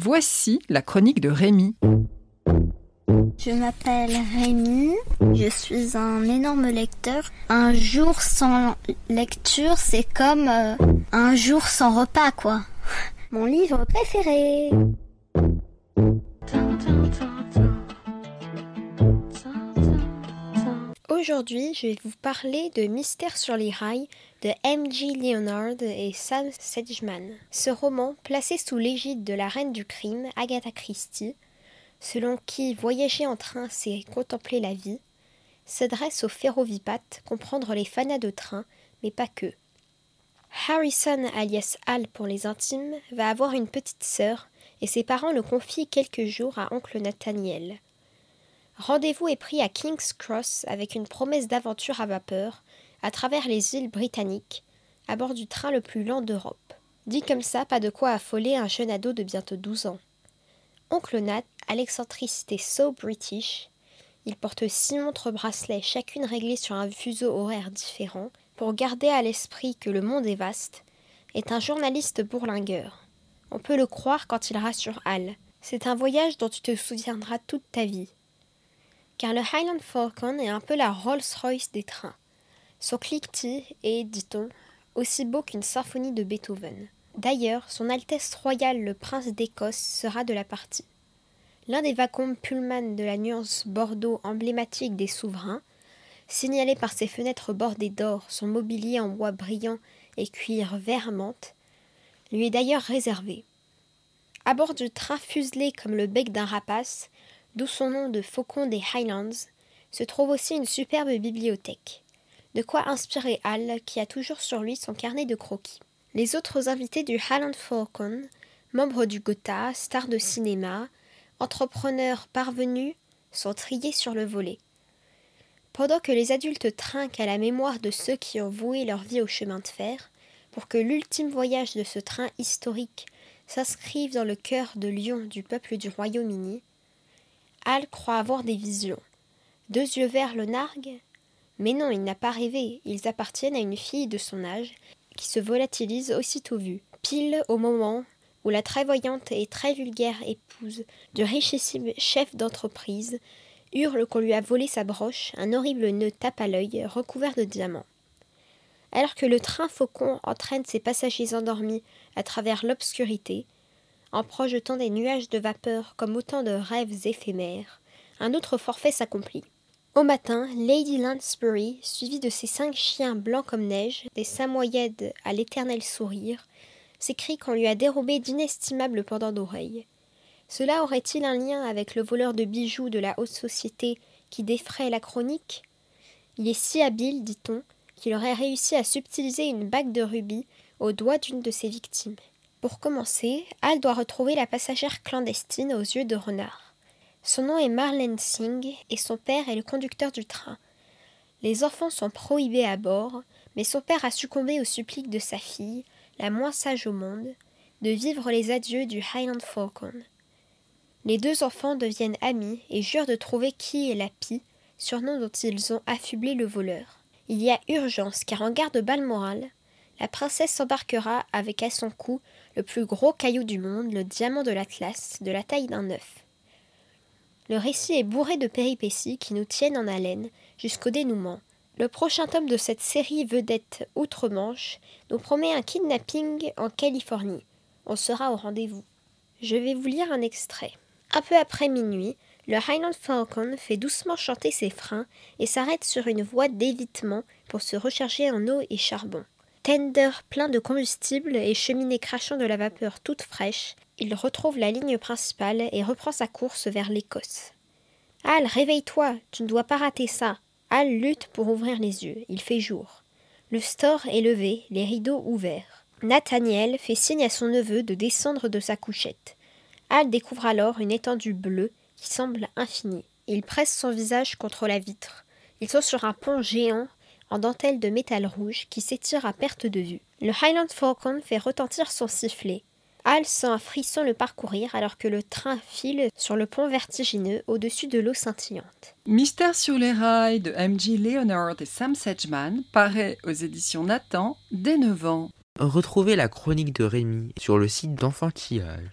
Voici la chronique de Rémi. Je m'appelle Rémi, je suis un énorme lecteur. Un jour sans lecture, c'est comme euh, un jour sans repas, quoi. Mon livre préféré. Aujourd'hui, je vais vous parler de Mystère sur les rails de M.G. Leonard et Sam Sedgman. Ce roman, placé sous l'égide de la reine du crime, Agatha Christie, selon qui voyager en train c'est contempler la vie, s'adresse aux ferrovipates, comprendre les fanas de train, mais pas que. Harrison, alias Al pour les intimes, va avoir une petite sœur et ses parents le confient quelques jours à oncle Nathaniel. Rendez-vous est pris à King's Cross avec une promesse d'aventure à vapeur à travers les îles britanniques, à bord du train le plus lent d'Europe. Dit comme ça, pas de quoi affoler un jeune ado de bientôt 12 ans. Oncle Nat à l'excentricité so british, il porte six montres bracelets, chacune réglée sur un fuseau horaire différent, pour garder à l'esprit que le monde est vaste, est un journaliste bourlingueur. On peut le croire quand il rassure Hal. C'est un voyage dont tu te souviendras toute ta vie car le Highland Falcon est un peu la Rolls-Royce des trains. Son cliquetis est, dit-on, aussi beau qu'une symphonie de Beethoven. D'ailleurs, Son Altesse Royale le Prince d'Écosse sera de la partie. L'un des wagons Pullman de la nuance Bordeaux emblématique des souverains, signalé par ses fenêtres bordées d'or, son mobilier en bois brillant et cuir vert menthe, lui est d'ailleurs réservé. À bord du train fuselé comme le bec d'un rapace, d'où son nom de faucon des Highlands, se trouve aussi une superbe bibliothèque. De quoi inspirer Hal, qui a toujours sur lui son carnet de croquis. Les autres invités du Highland Falcon, membres du Gotha, stars de cinéma, entrepreneurs parvenus, sont triés sur le volet. Pendant que les adultes trinquent à la mémoire de ceux qui ont voué leur vie au chemin de fer, pour que l'ultime voyage de ce train historique s'inscrive dans le cœur de lion du peuple du Royaume-Uni, Hal croit avoir des visions. Deux yeux verts le narguent Mais non, il n'a pas rêvé, ils appartiennent à une fille de son âge, qui se volatilise aussitôt vue, pile au moment où la très voyante et très vulgaire épouse du richissime chef d'entreprise hurle qu'on lui a volé sa broche, un horrible nœud tape à l'œil, recouvert de diamants. Alors que le train faucon entraîne ses passagers endormis à travers l'obscurité, en projetant des nuages de vapeur comme autant de rêves éphémères, un autre forfait s'accomplit. Au matin, Lady Lansbury, suivie de ses cinq chiens blancs comme neige, des samoyèdes à l'éternel sourire, s'écrie qu'on lui a dérobé d'inestimables pendants d'oreilles. Cela aurait-il un lien avec le voleur de bijoux de la haute société qui défraie la chronique? Il est si habile, dit-on, qu'il aurait réussi à subtiliser une bague de rubis au doigt d'une de ses victimes. Pour commencer, Al doit retrouver la passagère clandestine aux yeux de renard. Son nom est Marlène Singh et son père est le conducteur du train. Les enfants sont prohibés à bord, mais son père a succombé au supplique de sa fille, la moins sage au monde, de vivre les adieux du Highland Falcon. Les deux enfants deviennent amis et jurent de trouver qui est la pie, surnom dont ils ont affublé le voleur. Il y a urgence car en garde Balmoral, la princesse s'embarquera avec à son cou le plus gros caillou du monde, le diamant de l'Atlas, de la taille d'un œuf. Le récit est bourré de péripéties qui nous tiennent en haleine jusqu'au dénouement. Le prochain tome de cette série vedette outre-Manche nous promet un kidnapping en Californie. On sera au rendez-vous. Je vais vous lire un extrait. Un peu après minuit, le Highland Falcon fait doucement chanter ses freins et s'arrête sur une voie d'évitement pour se recharger en eau et charbon. Tender plein de combustible et cheminée crachant de la vapeur toute fraîche, il retrouve la ligne principale et reprend sa course vers l'Écosse. Al, réveille-toi, tu ne dois pas rater ça. Al lutte pour ouvrir les yeux. Il fait jour. Le store est levé, les rideaux ouverts. Nathaniel fait signe à son neveu de descendre de sa couchette. Al découvre alors une étendue bleue qui semble infinie. Il presse son visage contre la vitre. Ils sont sur un pont géant en dentelle de métal rouge qui s'étire à perte de vue. Le Highland Falcon fait retentir son sifflet. Hal sent un frisson le parcourir alors que le train file sur le pont vertigineux au-dessus de l'eau scintillante. Mystère sur les rails de M.G. Leonard et Sam Sedgman paraît aux éditions Nathan dès 9 ans. Retrouvez la chronique de Rémi sur le site d'Enfantillage.